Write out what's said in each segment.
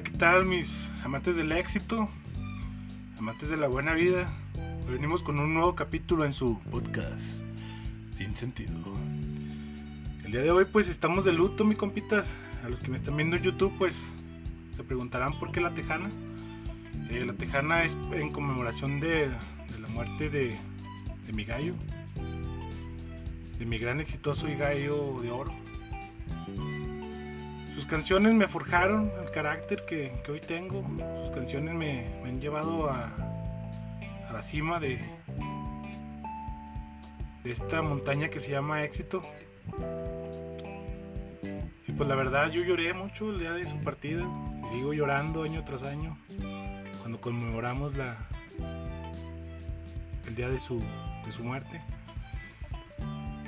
Hola, ¿qué tal mis amantes del éxito? Amantes de la buena vida. Venimos con un nuevo capítulo en su podcast. Sin sentido. El día de hoy pues estamos de luto, mi compitas. A los que me están viendo en YouTube pues se preguntarán por qué la tejana. Eh, la tejana es en conmemoración de, de la muerte de, de mi gallo. De mi gran exitoso y gallo de oro. Canciones me forjaron el carácter que, que hoy tengo. Sus canciones me, me han llevado a, a, la cima de, de esta montaña que se llama éxito. Y pues la verdad yo lloré mucho el día de su partida. Y sigo llorando año tras año. Cuando conmemoramos la, el día de su, de su muerte.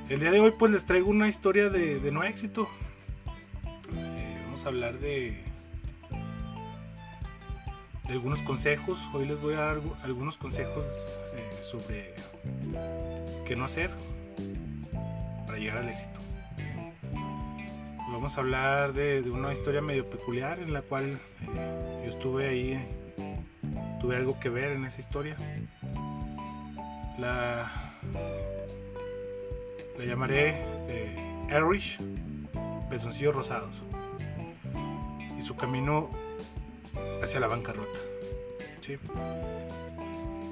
El día de hoy pues les traigo una historia de no éxito a hablar de, algunos consejos. Hoy les voy a dar algunos consejos eh, sobre qué no hacer para llegar al éxito. Vamos a hablar de, de una historia medio peculiar en la cual eh, yo estuve ahí, tuve algo que ver en esa historia. La, la llamaré eh, Erich Pezoncillos Rosados su camino hacia la bancarrota.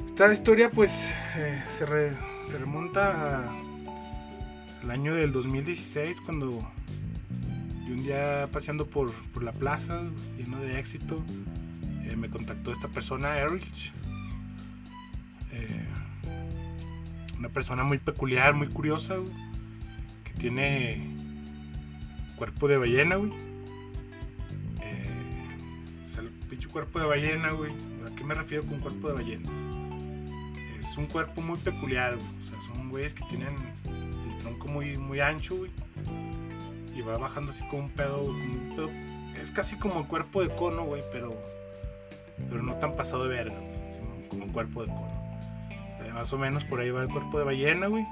Esta historia pues eh, se, re, se, remonta al año del 2016 cuando yo un día paseando por, por la plaza lleno de éxito eh, me contactó esta persona, Erich. Eh, una persona muy peculiar, muy curiosa, que tiene cuerpo de ballena, güey cuerpo de ballena, güey. ¿A qué me refiero con cuerpo de ballena? Es un cuerpo muy peculiar, güey. O sea, son güeyes que tienen el tronco muy, muy ancho, güey. Y va bajando así como un pedo, como un pedo. Es casi como el cuerpo de cono, güey, pero, pero no tan pasado de verga, güey. Como un cuerpo de cono. Eh, más o menos por ahí va el cuerpo de ballena, güey.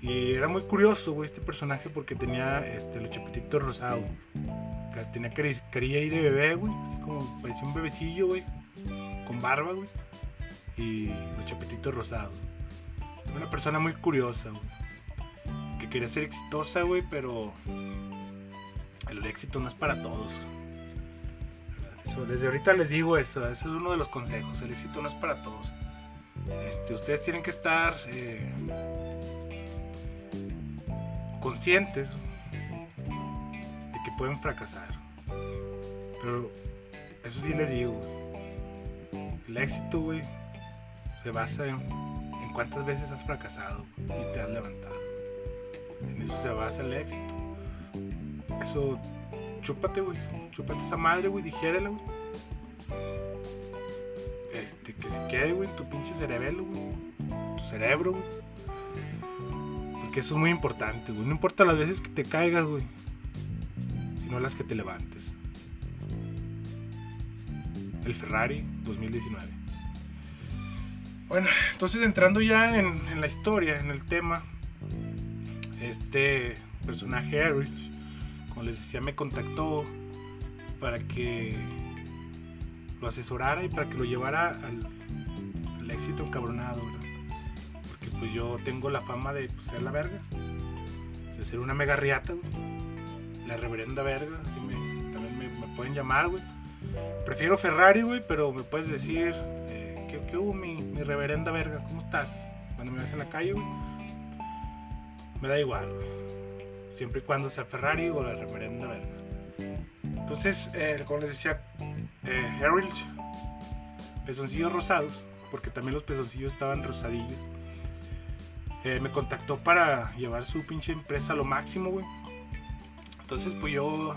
Y era muy curioso, güey, este personaje porque tenía este, los chapetitos rosados tenía carilla ahí de bebé, güey. Así como parecía un bebecillo, güey. Con barba, güey. Y los chapetitos rosados. Una persona muy curiosa, güey. Que quería ser exitosa, güey, pero el éxito no es para todos. desde ahorita les digo eso, eso es uno de los consejos. El éxito no es para todos. Este, ustedes tienen que estar eh, conscientes pueden fracasar. Pero eso sí les digo, el éxito, güey, se basa en, cuántas veces has fracasado y te has levantado. En eso se basa el éxito. Eso, chúpate, güey, chúpate esa madre, güey, dijérela, güey. Este, que se quede, güey, tu pinche cerebelo. Tu cerebro. Porque eso es muy importante, güey. No importa las veces que te caigas, güey no las que te levantes. El Ferrari 2019. Bueno, entonces entrando ya en, la historia, en el tema, este personaje Erich, como les decía, me contactó para que lo asesorara y para que lo llevara al, éxito encabronado, Porque pues yo tengo la fama de pues, ser la verga, de ser una mega riata, la reverenda verga, así me, también me, pueden llamar, güey. Prefiero Ferrari, güey, pero me puedes decir, eh, ¿qué, hubo, mi, reverenda verga? ¿Cómo estás? Cuando me ves en la calle, güey. Me da igual, güey. Siempre y cuando sea Ferrari o la reverenda verga. Entonces, eh, como les decía, eh, Harrich, pezoncillos rosados, porque también los pezoncillos estaban rosadillos. Eh, me contactó para llevar su pinche empresa a lo máximo, güey. Entonces, pues yo,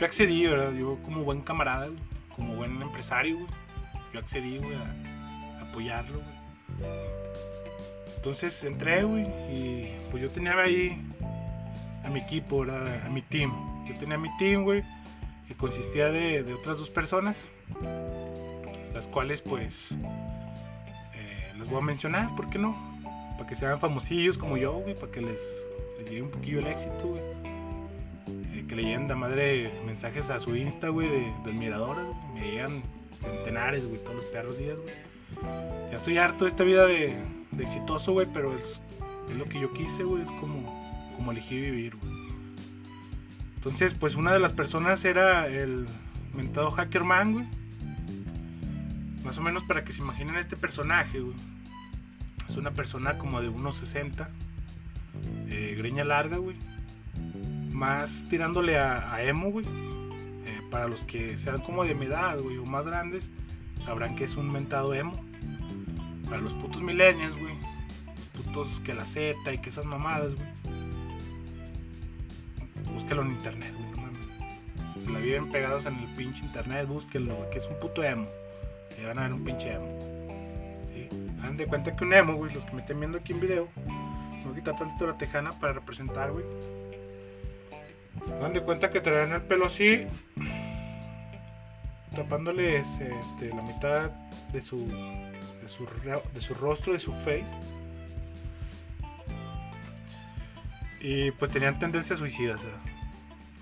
yo accedí, ¿verdad? Yo como buen camarada, como buen empresario, yo accedí, a, apoyarlo, Entonces entré, güey, y pues yo tenía ahí a mi equipo, ¿verdad? A mi team. Yo tenía mi team, güey, que consistía de, otras dos personas, las cuales, pues, eh, les voy a mencionar, ¿por qué no? Para que se hagan famosillos como yo, güey, para que les, les un poquillo el éxito, güey que le llegan madre mensajes a su Insta, güey, de, de admiradoras, güey. Me llegan centenares, güey, todos los perros días, güey. Ya estoy harto de esta vida de, de exitoso, güey, pero es, es lo que yo quise, güey, es como, como elegí vivir, güey. Entonces, pues una de las personas era el mentado Hackerman, güey. Más o menos para que se imaginen este personaje, güey. Es una persona como de unos 60, eh, greña larga, güey. Más tirándole a, emo, güey. Eh, para los que sean como de mi edad, güey, o más grandes, sabrán que es un mentado emo. Para los putos millennials, güey. Putos que la Z y que esas mamadas, güey. Búsquelo en internet, güey. Se la viven pegados en el pinche internet, búsquenlo, güey, que es un puto emo. Y van a ver un pinche emo. ¿sí? Hagan de cuenta que un emo, güey, los que me estén viendo aquí en video, voy a tantito la tejana para representar, güey. Hagan de cuenta que traen el pelo así, tapándoles este, la mitad de su, de su, de su rostro, de su face. Y pues tenían tendencias suicidas.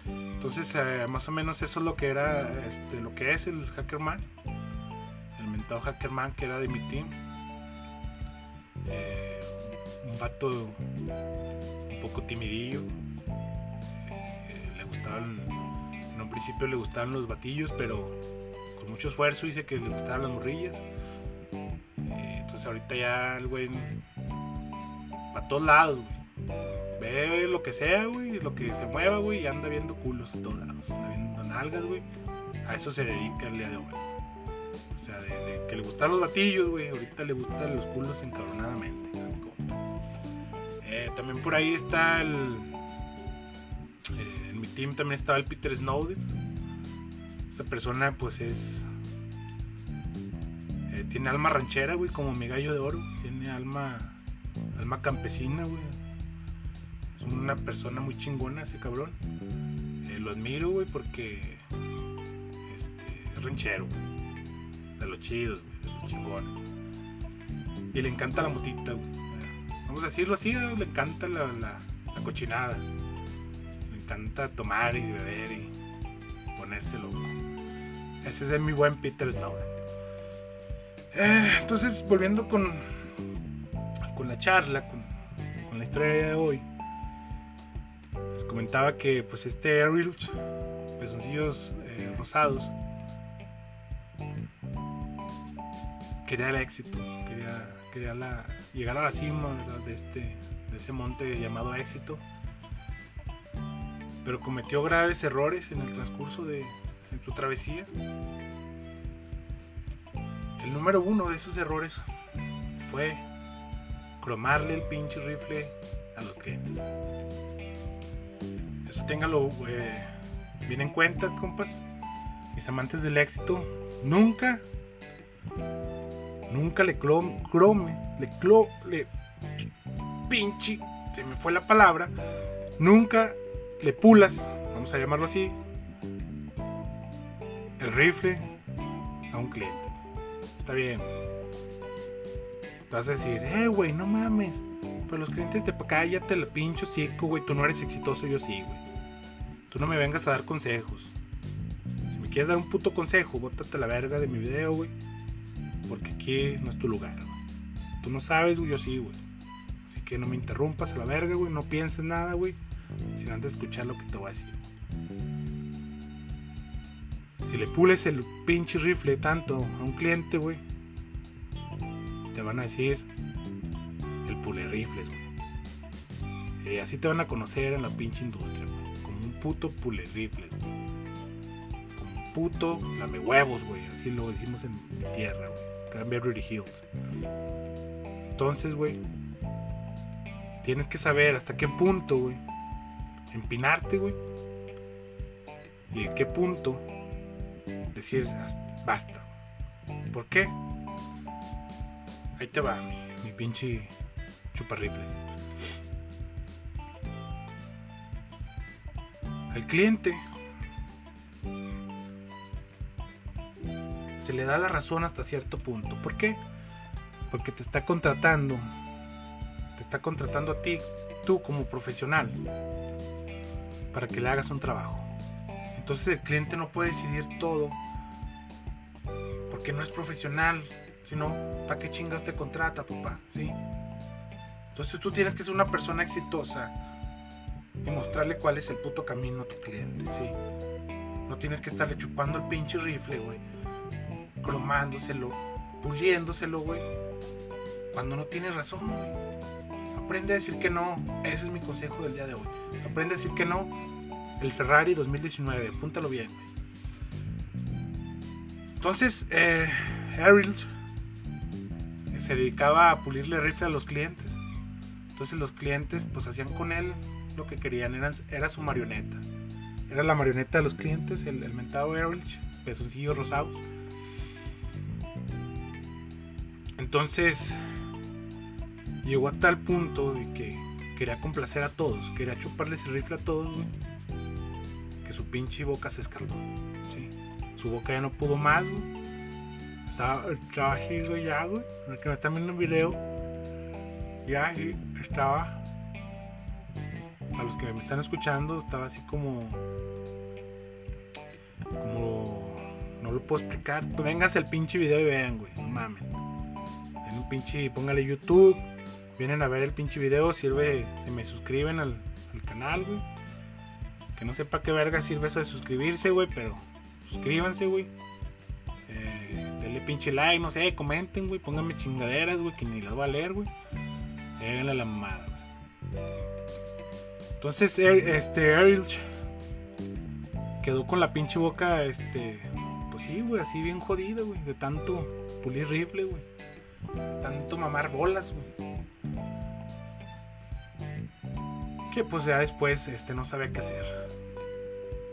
Entonces, eh, más o menos eso es lo que era, este, lo que es el Hackerman. El mentado Hackerman que era de mi team. Eh, un vato un poco timidillo. En un principio le gustaban los batillos, pero con mucho esfuerzo dice que le gustaban las morrillas. Eh, entonces ahorita ya el güey para todos lados, güey. Ve lo que sea, güey, lo que se mueva, güey, y anda viendo culos en todos lados. Anda viendo nalgas, güey. A eso se dedica el día de hoy. O sea, de, que le gustan los batillos, güey. Ahorita le gustan los culos encabronadamente. Eh, también por ahí está el. Team también estaba el Peter Snowden. Esta persona, pues es. eh, tiene alma ranchera, güey, como mi gallo de oro. Tiene alma. Alma campesina, güey. Es una persona muy chingona ese cabrón. Eh, lo admiro, güey, porque. Este, es ranchero. De los chidos, güey, de los chingones. Y le encanta la motita, güey. Vamos a decirlo así, le encanta la cochinada. Encanta tomar y beber y ponerse loco. Ese es mi buen Peter Snowden. Eh, entonces, volviendo con, con la charla, con, la historia de hoy, les comentaba que pues este Ariel, pezoncillos eh, rosados, quería el éxito, quería, quería la, llegar a la cima de, este, de ese monte llamado éxito, pero cometió graves errores en el transcurso de su travesía. El número uno de esos errores fue cromarle el pinche rifle a los clientes. Eso téngalo eh, bien en cuenta, compas. Mis amantes del éxito. Nunca, nunca le clom- crome, le clo, le pinche, se me fue la palabra. Nunca le pulas, vamos a llamarlo así, el rifle a un cliente. Está bien. Vas a decir, eh, güey, no mames. Pero los clientes de cállate el pincho cico, güey. Tú no eres exitoso, yo sí, güey. Tú no me vengas a dar consejos. Si me quieres dar un puto consejo, bótate la verga de mi video, güey. Porque aquí no es tu lugar, güey. Tú no sabes, güey, yo sí, güey. Así que no me interrumpas a la verga, güey. No pienses nada, güey. Sin antes escuchar lo que te voy a decir. Si le pules el pinche rifle tanto a un cliente, güey, te van a decir el pule rifles, así te van a conocer en la pinche industria. Como un puto pule rifles. Como un puto lame huevos, güey. Así lo decimos en tierra, güey. Beverly Hills. Entonces, güey, tienes que saber hasta qué punto, güey, empinarte, güey. Y en qué punto decir "Haz- basta. ¿Por qué? Ahí te va mi, mi pinche chuparrifles. Al cliente se le da la razón hasta cierto punto. ¿Por qué? Porque te está contratando. Te está contratando a ti, tú como profesional. Para que le hagas un trabajo. Entonces el cliente no puede decidir todo porque no es profesional, sino ¿para qué chingas te contrata, papá? ¿Sí? Entonces tú tienes que ser una persona exitosa y mostrarle cuál es el puto camino a tu cliente, ¿sí? No tienes que estarle chupando el pinche rifle, güey. Cromándoselo, puliéndoselo, güey. Cuando no tienes razón, güey. Aprende a decir que no. Ese es mi consejo del día de hoy. Aprende a decir que no. El Ferrari 2019, apúntalo bien. Entonces, eh, se dedicaba a pulirle rifle a los clientes. Entonces los clientes pues hacían con él lo que querían, era, era su marioneta. Era la marioneta de los clientes, el, mentado Erlich, pezoncillos rosados. Entonces llegó a tal punto de que quería complacer a todos, quería chuparles el rifle a todos, que su pinche boca se escaldó. Su boca ya no pudo más, Estaba, estaba así, ya, güey. El que me están viendo el video, ya estaba. A los que me están escuchando, estaba así como. Como. No lo puedo explicar. Vengas el pinche video y vean, güey. No mames. En un pinche. Póngale YouTube. Vienen a ver el pinche video. Sirve. Se me suscriben al, canal, güey. Que no sepa qué verga sirve eso de suscribirse, güey. Pero suscríbanse, güey. Eh, denle pinche like, no sé, comenten, güey. Pónganme chingaderas, güey, que ni las voy a leer, güey. Háganle la mamada, entonces, er, este, Ariel quedó con la pinche boca, este, pues sí, güey, así bien jodida, güey, de tanto pulir rifle, güey. Tanto mamar bolas, güey. Que pues ya después, este, no sabía qué hacer.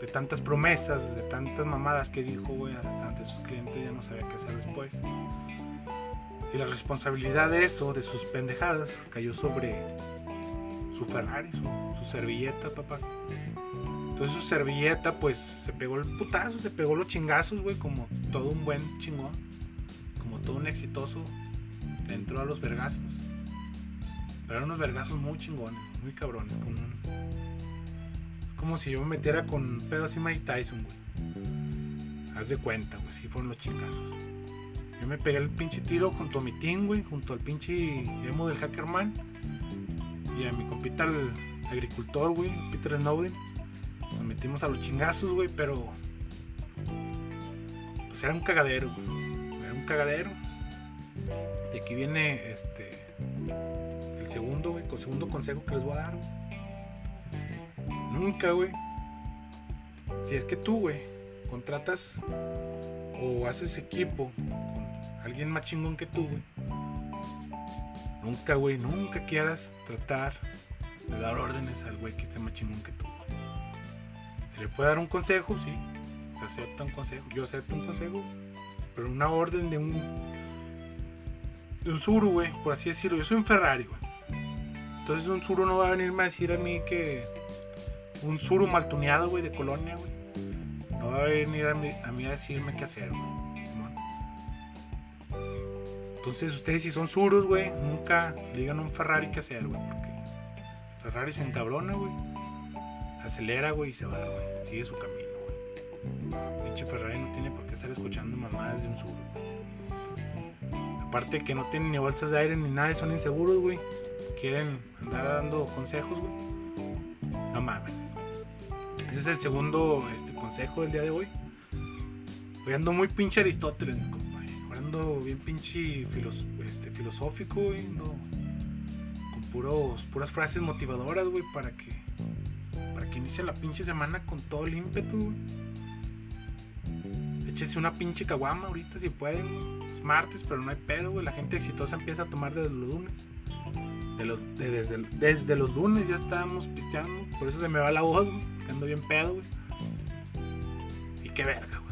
De tantas promesas, de tantas mamadas que dijo, ante sus clientes, ya no sabía qué hacer después. Y la responsabilidad de eso, de sus pendejadas, cayó sobre su Ferrari, su, servilleta, papás. Entonces su servilleta, pues se pegó el putazo, se pegó los chingazos, güey, como todo un buen chingón, como todo un exitoso, entró a los vergazos. Pero eran unos vergazos muy chingones, muy cabrones, como Es como si yo me metiera con pedo así Mike Tyson, güey. Haz de cuenta, güey, si fueron los chingazos. Yo me pegué el pinche tiro junto a mi team, güey, junto al pinche emo del Hackerman y a mi compita el agricultor, güey, Peter Snowden. Nos metimos a los chingazos, güey, pero. Pues era un cagadero, güey. Era un cagadero. Y aquí viene este. Segundo, güey, el segundo consejo que les voy a dar, Nunca, güey. Si es que tú, güey, contratas o haces equipo con alguien más chingón que tú, güey Nunca, güey, nunca quieras tratar de dar órdenes al güey que esté más chingón que tú. Se le puede dar un consejo, sí. Se acepta un consejo. Yo acepto un consejo. Pero una orden de un. De un suru, güey, por así decirlo. Yo soy un Ferrari. Entonces un suru no va a venirme a decir a mí que. Un suru maltuneado, güey, de colonia, güey. No va a venir a mí a, decirme qué hacer, güey. Entonces ustedes si son suros, güey, nunca digan a un Ferrari qué hacer, güey, porque Ferrari se encabrona, güey. Acelera, güey, y se va, güey. Sigue su camino, güey. Pinche Ferrari no tiene por qué estar escuchando mamadas de un suro. Aparte que no tienen ni bolsas de aire ni nada, son inseguros, güey. Quieren andar dando consejos, güey. No mames. Ese es el segundo este, consejo del día de hoy. Voy ando muy pinche Aristóteles, bien pinche este, filosófico, con puros, puras frases motivadoras, güey, para que, para que inicie la pinche semana con todo el ímpetu, Échese una pinche caguama ahorita si pueden, Es martes, pero no hay pedo. La gente exitosa empieza a tomar desde los lunes. desde, los lunes ya estábamos pisteando. Por eso se me va la voz, güey. Que ando bien pedo. Y qué verga.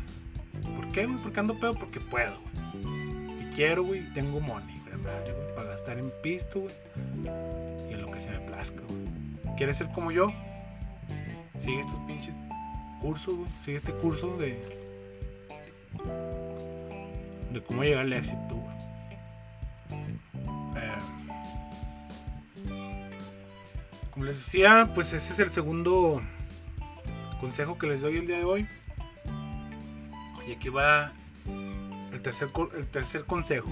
¿Por qué? Porque ando pedo porque puedo, quiero, güey, tengo money, para gastar en pisto, y en lo que se me plazca. ¿Quieres ser como yo? Sigue estos pinches cursos, sigue este curso de de cómo llegar al éxito. Eh, como les decía, pues ese es el segundo consejo que les doy el día de hoy. Y aquí va el tercer, el tercer consejo.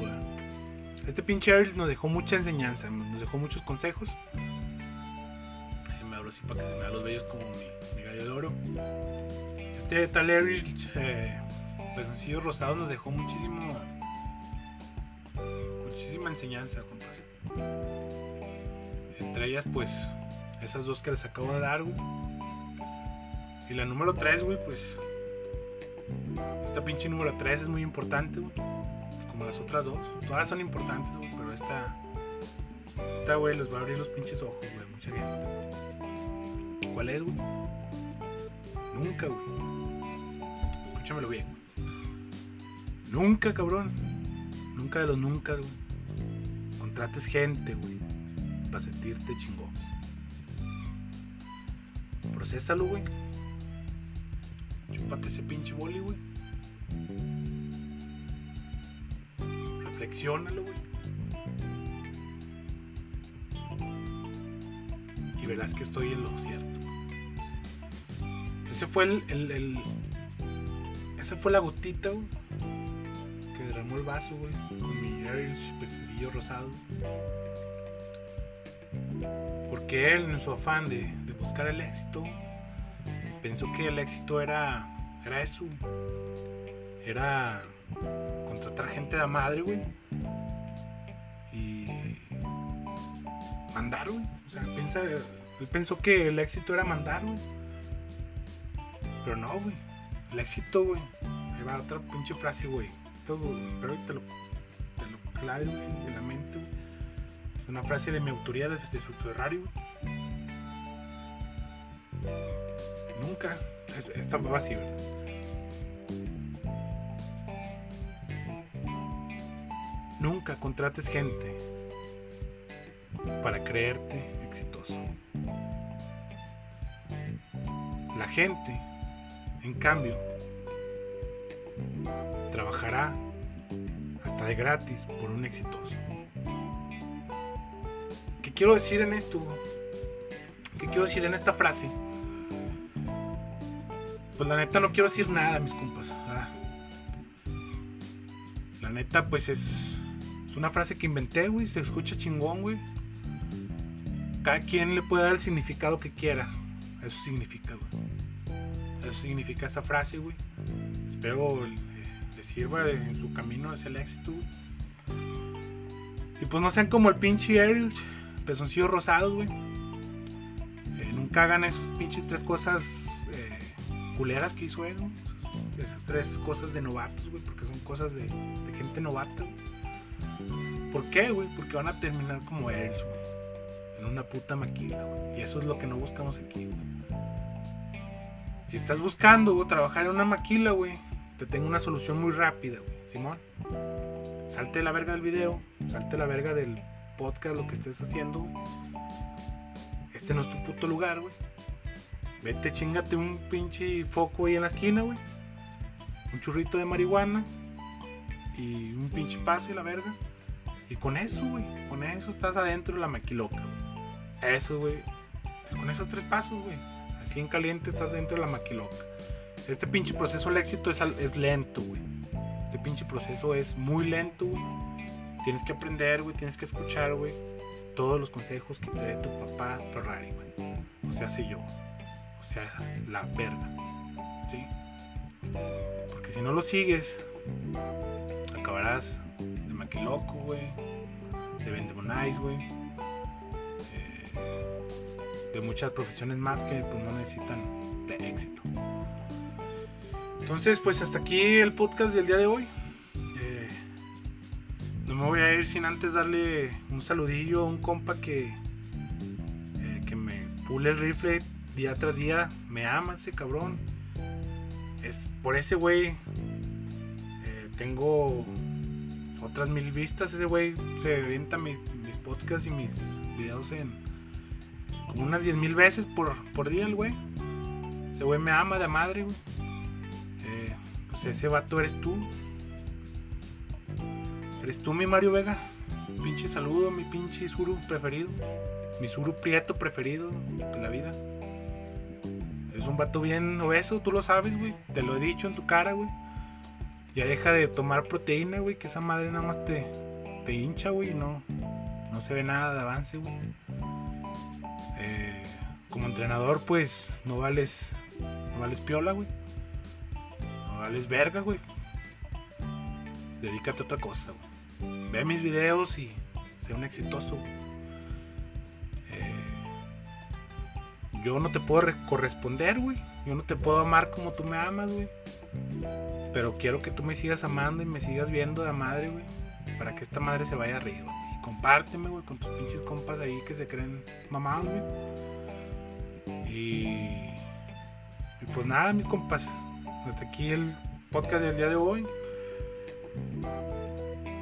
Este pinche nos dejó mucha enseñanza, nos dejó muchos consejos. Me abro así para que se me vean los bellos como mi, gallo de oro. Este tal Earl, eh, pezoncillos rosados, nos dejó muchísimo. Muchísima enseñanza, compas. Entre ellas, pues, esas dos que les acabo de dar, güey. Y la número 3, güey, pues. Esta pinche número 3 es muy importante, güey. Como las otras dos. Todas son importantes, güey, pero esta. Esta, güey, les va a abrir los pinches ojos, güey, mucha gente. ¿Cuál es, güey? Nunca, güey. Escúchamelo bien. Nunca, cabrón. Nunca de los nunca, güey. Contrates gente, güey. Para sentirte chingón. Procésalo, güey. Chúpate ese pinche boli, güey. Reflexiónalo, güey. Y verás que estoy en lo cierto. Ese fue el, el, el esa fue la gotita, güey. Derramó el vaso, güey. Con mi pececillo rosado. Porque él, en su afán de, buscar el éxito, pensó que el éxito era, era eso. Era contratar gente de madre, güey. Y mandar, güey. O sea, piensa, él pensó que el éxito era mandar, güey. Pero no, güey. El éxito, güey. Ahí va otra pinche frase, güey. Espero que te lo, te lo clave, güey, en la mente. Una frase de mi autoría desde su Ferrari. Nunca. Esta va así, ¿verdad? Nunca contrates gente para creerte exitoso. La gente, en cambio, hasta de gratis por un exitoso. ¿Qué quiero decir en esto? ¿Qué quiero decir en esta frase? Pues la neta no quiero decir nada, mis compas. La neta, pues es, una frase que inventé, güey. Se escucha chingón, güey. Cada quien le puede dar el significado que quiera. Eso significa, güey. Eso significa esa frase, güey. Espero sirva en su camino hacia el éxito, güey. Y pues no sean como el pinche Ariel, pezoncillo rosado, güey. Eh, nunca hagan esos pinches tres cosas culeras que hizo él, Esas tres cosas de novatos, güey, porque son cosas de, gente novata, ¿Por qué, güey? Porque van a terminar como él, güey. En una puta maquila, güey. Y eso es lo que no buscamos aquí, güey. Si estás buscando, güey, trabajar en una maquila, güey, te tengo una solución muy rápida, güey. Simón, salte la verga del video, salte la verga del podcast, lo que estés haciendo. Este no es tu puto lugar, güey. Vete, chingate un pinche foco ahí en la esquina, güey. Un churrito de marihuana. Y un pinche pase, la verga. Y con eso, güey. Con eso estás adentro de la maquiloca. Eso, güey. Con esos tres pasos, güey. Así en caliente estás dentro de la maquiloca. Este pinche proceso al éxito es, lento, güey. Este pinche proceso es muy lento, güey. Tienes que aprender, güey. Tienes que escuchar, güey. Todos los consejos que te dé tu papá Ferrari, güey. O sea, si yo sea la verga. ¿Sí? Porque si no lo sigues, acabarás de maquiloco, güey. De vendemonize, güey. Eh, de muchas profesiones más que pues, no necesitan de éxito. Entonces, pues hasta aquí el podcast del día de hoy. Eh, no me voy a ir sin antes darle un saludillo a un compa que, eh, que me pule el rifle día tras día me ama ese cabrón. Es por ese güey. Eh, tengo otras mil vistas. Ese güey se venta mis, podcasts y mis videos en como unas diez mil veces por, por día el güey. Ese güey me ama de madre, güey. Pues ese vato eres tú. Eres tú mi Mario Vega. Pinche saludo, mi pinche suru preferido. Mi suru prieto preferido de la vida. Es un vato bien obeso, tú lo sabes, güey. Te lo he dicho en tu cara, güey. Ya deja de tomar proteína, güey, que esa madre nada más te, te hincha, güey, no, no se ve nada de avance, güey. Eh, como entrenador, pues, no vales, no vales piola, güey. Vales verga, güey. Dedícate a otra cosa, güey. Ve mis videos y sé un exitoso. Eh, yo no te puedo re- corresponder, güey. Yo no te puedo amar como tú me amas, güey. Pero quiero que tú me sigas amando y me sigas viendo de madre, güey. Para que esta madre se vaya arriba. Y compárteme, güey, con tus pinches compas ahí que se creen mamados, güey. Y pues nada, mis compas. Hasta aquí el podcast del día de hoy.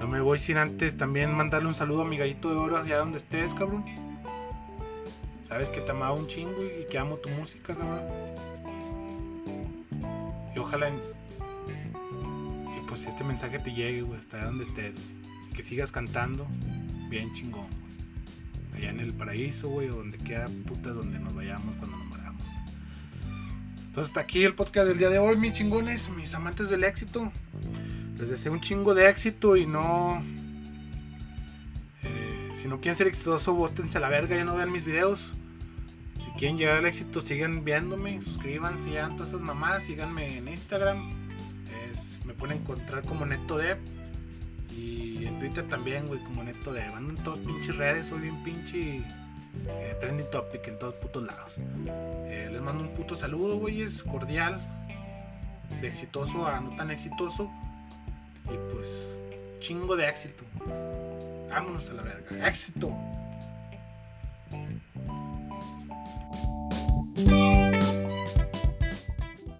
No me voy sin antes también mandarle un saludo a mi gallito de oro allá donde estés, cabrón. Sabes que te amaba un chingo y que amo tu música, cabrón. Y ojalá y pues este mensaje te llegue, güey, hasta donde estés. güey. Y que sigas cantando bien chingón. Allá en el paraíso, güey, o donde quiera, puta, donde nos vayamos cuando. Entonces hasta aquí el podcast del día de hoy, mis chingones, mis amantes del éxito. Les deseo un chingo de éxito y no... eh, si no quieren ser exitosos, bótense a la verga, ya no vean mis videos. Si quieren llegar al éxito, sigan viéndome, suscríbanse, ya todas esas mamadas, síganme en Instagram. Es, me pueden encontrar como NetoDev. Y en Twitter también, güey, como NetoDev. Ando en todas pinches redes, soy bien pinche eh, trending topic en todos putos lados. Eh, les mando un puto saludo, güey, es cordial. Exitoso a no tan exitoso. Y pues, chingo de éxito. Vámonos a la verga. Éxito.